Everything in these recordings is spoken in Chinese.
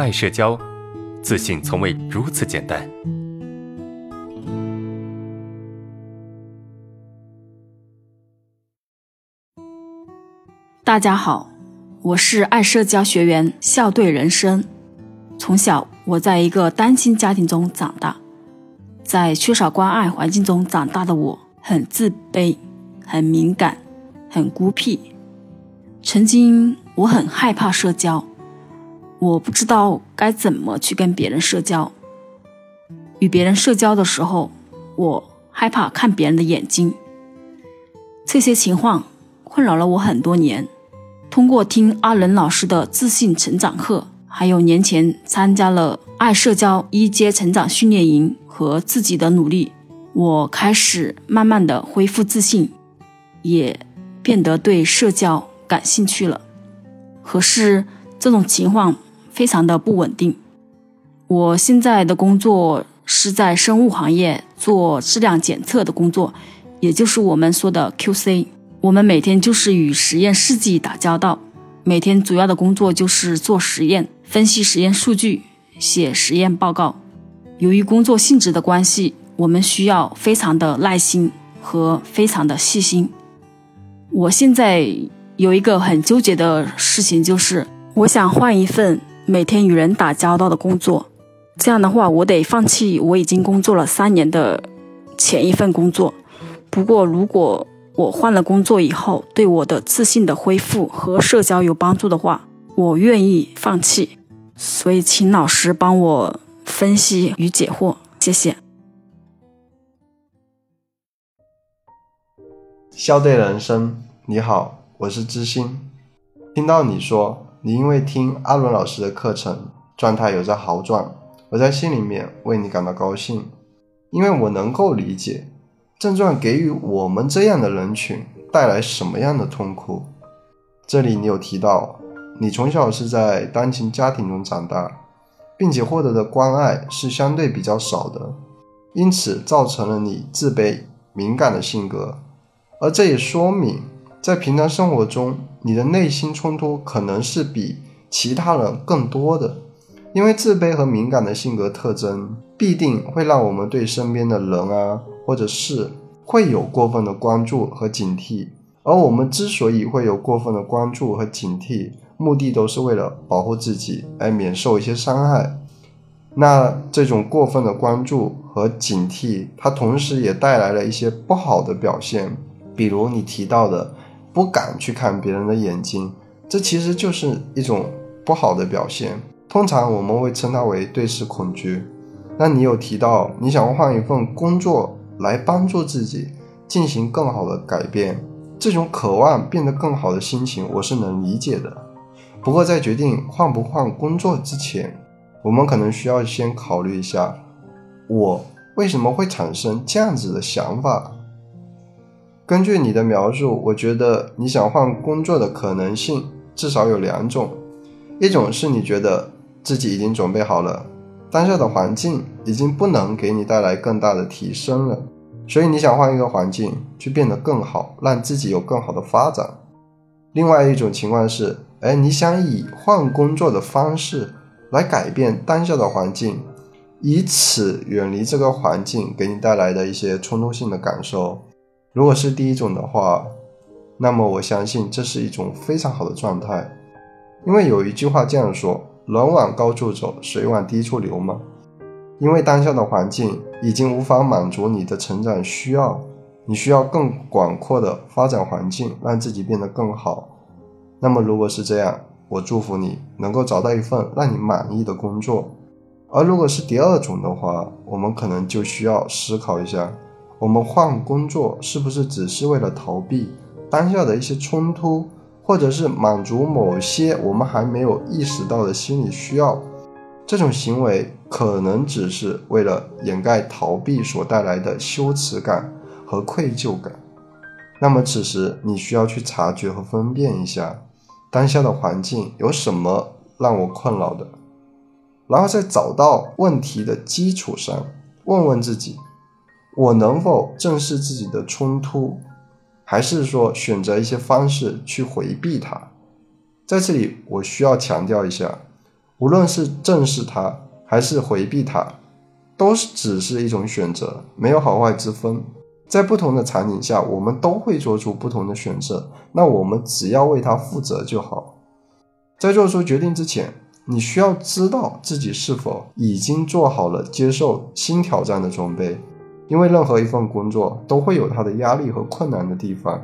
爱社交，自信从未如此简单。大家好，我是爱社交学员笑对人生。从小我在一个单亲家庭中长大，在缺少关爱环境中长大的我，很自卑，很敏感，很孤僻。曾经我很害怕社交，我不知道该怎么去跟别人社交。与别人社交的时候，我害怕看别人的眼睛。这些情况困扰了我很多年。通过听阿伦老师的自信成长课，还有年前参加了爱社交一阶成长训练营和自己的努力，我开始慢慢的恢复自信，也变得对社交。感兴趣了，可是这种情况非常的不稳定。我现在的工作是在生物行业做质量检测的工作，也就是我们说的 QC。我们每天就是与实验试剂打交道，每天主要的工作就是做实验、分析实验数据、写实验报告。由于工作性质的关系，我们需要非常的耐心和非常的细心。我现在。有一个很纠结的事情，就是我想换一份每天与人打交道的工作。这样的话，我得放弃我已经工作了三年的前一份工作。不过，如果我换了工作以后，对我的自信的恢复和社交有帮助的话，我愿意放弃。所以，请老师帮我分析与解惑，谢谢。笑对人生，你好。我是知心，听到你说你因为听阿伦老师的课程，状态有着好转，我在心里面为你感到高兴，因为我能够理解症状给予我们这样的人群带来什么样的痛苦。这里你有提到，你从小是在单亲家庭中长大，并且获得的关爱是相对比较少的，因此造成了你自卑、敏感的性格，而这也说明。在平常生活中，你的内心冲突可能是比其他人更多的，因为自卑和敏感的性格特征必定会让我们对身边的人啊或者事会有过分的关注和警惕，而我们之所以会有过分的关注和警惕，目的都是为了保护自己，而免受一些伤害。那这种过分的关注和警惕，它同时也带来了一些不好的表现，比如你提到的。不敢去看别人的眼睛，这其实就是一种不好的表现。通常我们会称它为对视恐惧。那你有提到你想换一份工作来帮助自己进行更好的改变，这种渴望变得更好的心情，我是能理解的。不过在决定换不换工作之前，我们可能需要先考虑一下，我为什么会产生这样子的想法。根据你的描述，我觉得你想换工作的可能性至少有两种：一种是你觉得自己已经准备好了，当下的环境已经不能给你带来更大的提升了，所以你想换一个环境去变得更好，让自己有更好的发展；另外一种情况是，哎，你想以换工作的方式来改变当下的环境，以此远离这个环境给你带来的一些冲突性的感受。如果是第一种的话，那么我相信这是一种非常好的状态，因为有一句话这样说：“人往高处走，水往低处流嘛。”因为当下的环境已经无法满足你的成长需要，你需要更广阔的发展环境，让自己变得更好。那么如果是这样，我祝福你能够找到一份让你满意的工作。而如果是第二种的话，我们可能就需要思考一下。我们换工作是不是只是为了逃避当下的一些冲突，或者是满足某些我们还没有意识到的心理需要？这种行为可能只是为了掩盖逃避所带来的羞耻感和愧疚感。那么此时你需要去察觉和分辨一下当下的环境有什么让我困扰的，然后在找到问题的基础上，问问自己。我能否正视自己的冲突，还是说选择一些方式去回避它？在这里，我需要强调一下，无论是正视它还是回避它，都是只是一种选择，没有好坏之分。在不同的场景下，我们都会做出不同的选择，那我们只要为它负责就好。在做出决定之前，你需要知道自己是否已经做好了接受新挑战的准备，因为任何一份工作都会有它的压力和困难的地方。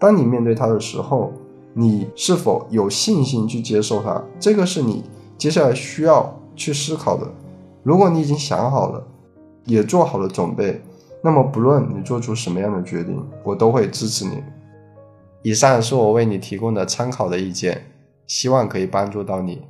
当你面对它的时候，你是否有信心去接受它？这个是你接下来需要去思考的。如果你已经想好了，也做好了准备。那么，不论你做出什么样的决定，我都会支持你。以上是我为你提供的参考的意见，希望可以帮助到你。